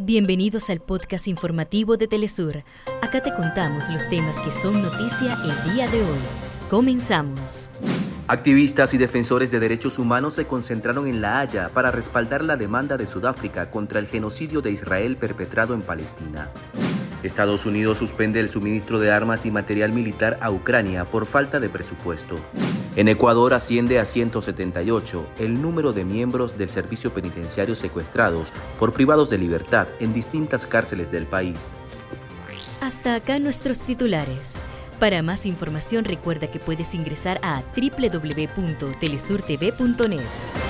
Bienvenidos al podcast informativo de Telesur. Acá te contamos los temas que son noticia el día de hoy. Comenzamos. Activistas y defensores de derechos humanos se concentraron en La Haya para respaldar la demanda de Sudáfrica contra el genocidio de Israel perpetrado en Palestina. Estados Unidos suspende el suministro de armas y material militar a Ucrania por falta de presupuesto. En Ecuador asciende a 178 el número de miembros del servicio penitenciario secuestrados por privados de libertad en distintas cárceles del país. Hasta acá nuestros titulares. Para más información recuerda que puedes ingresar a www.telesurtv.net.